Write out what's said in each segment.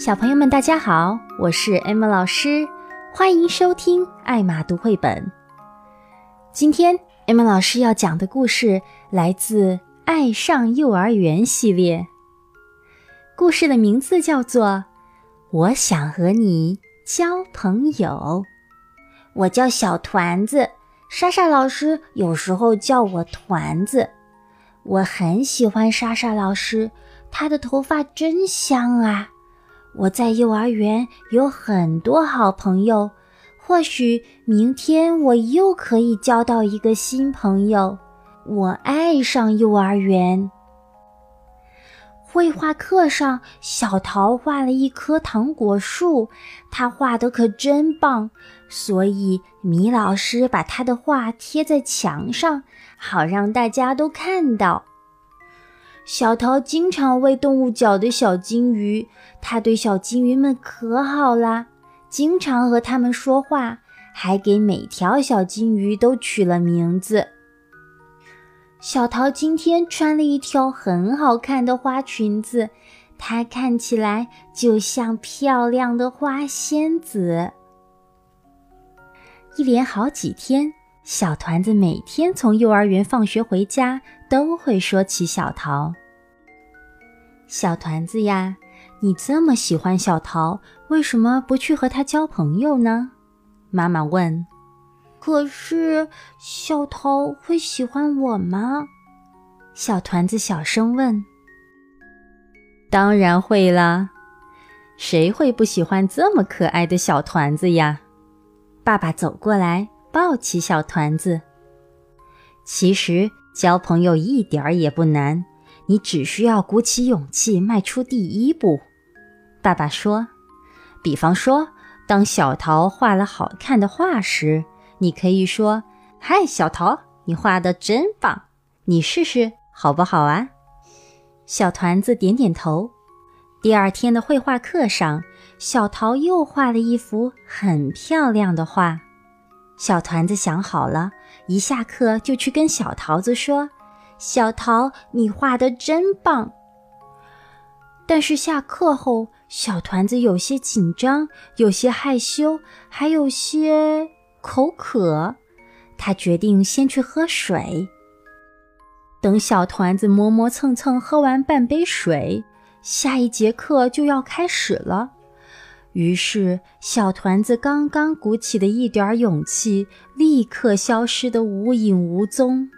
小朋友们，大家好，我是艾玛老师，欢迎收听艾玛读绘本。今天艾玛老师要讲的故事来自《爱上幼儿园》系列，故事的名字叫做《我想和你交朋友》。我叫小团子，莎莎老师有时候叫我团子。我很喜欢莎莎老师，她的头发真香啊。我在幼儿园有很多好朋友，或许明天我又可以交到一个新朋友。我爱上幼儿园。绘画课上，小桃画了一棵糖果树，她画的可真棒，所以米老师把她的画贴在墙上，好让大家都看到。小桃经常喂动物角的小金鱼，它对小金鱼们可好啦，经常和它们说话，还给每条小金鱼都取了名字。小桃今天穿了一条很好看的花裙子，她看起来就像漂亮的花仙子。一连好几天。小团子每天从幼儿园放学回家，都会说起小桃。小团子呀，你这么喜欢小桃，为什么不去和她交朋友呢？妈妈问。可是小桃会喜欢我吗？小团子小声问。当然会啦，谁会不喜欢这么可爱的小团子呀？爸爸走过来。抱起小团子。其实交朋友一点儿也不难，你只需要鼓起勇气迈出第一步。爸爸说：“比方说，当小桃画了好看的画时，你可以说：‘嗨，小桃，你画的真棒！你试试好不好啊？’”小团子点点头。第二天的绘画课上，小桃又画了一幅很漂亮的画。小团子想好了，一下课就去跟小桃子说：“小桃，你画的真棒。”但是下课后，小团子有些紧张，有些害羞，还有些口渴。他决定先去喝水。等小团子磨磨蹭蹭喝完半杯水，下一节课就要开始了。于是，小团子刚刚鼓起的一点勇气，立刻消失得无影无踪。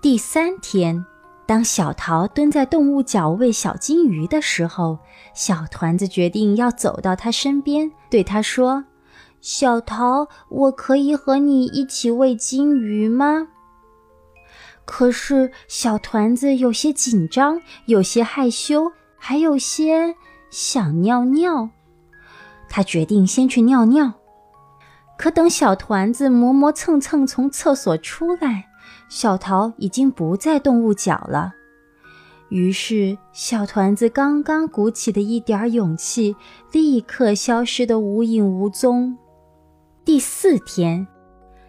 第三天，当小桃蹲在动物角喂小金鱼的时候，小团子决定要走到它身边，对它说：“小桃，我可以和你一起喂金鱼吗？”可是，小团子有些紧张，有些害羞，还有些想尿尿。他决定先去尿尿，可等小团子磨磨蹭蹭从厕所出来，小桃已经不在动物角了。于是，小团子刚刚鼓起的一点勇气，立刻消失得无影无踪。第四天，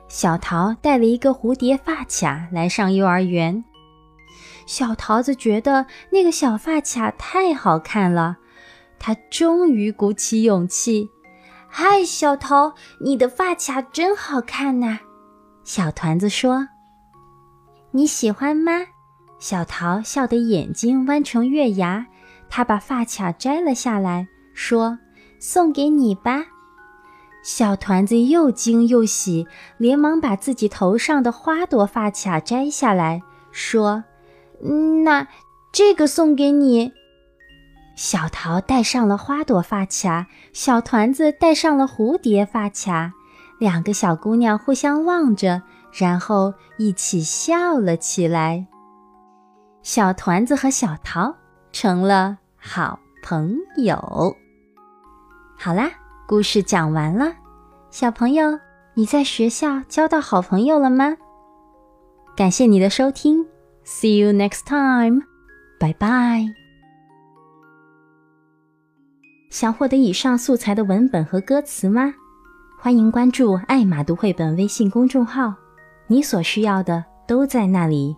小桃带了一个蝴蝶发卡来上幼儿园。小桃子觉得那个小发卡太好看了。他终于鼓起勇气，“嗨，小桃，你的发卡真好看呐！”小团子说，“你喜欢吗？”小桃笑得眼睛弯成月牙。他把发卡摘了下来，说：“送给你吧。”小团子又惊又喜，连忙把自己头上的花朵发卡摘下来，说：“那这个送给你。”小桃戴上了花朵发卡，小团子戴上了蝴蝶发卡，两个小姑娘互相望着，然后一起笑了起来。小团子和小桃成了好朋友。好啦，故事讲完了，小朋友，你在学校交到好朋友了吗？感谢你的收听，See you next time，拜拜。想获得以上素材的文本和歌词吗？欢迎关注“爱马读绘本”微信公众号，你所需要的都在那里。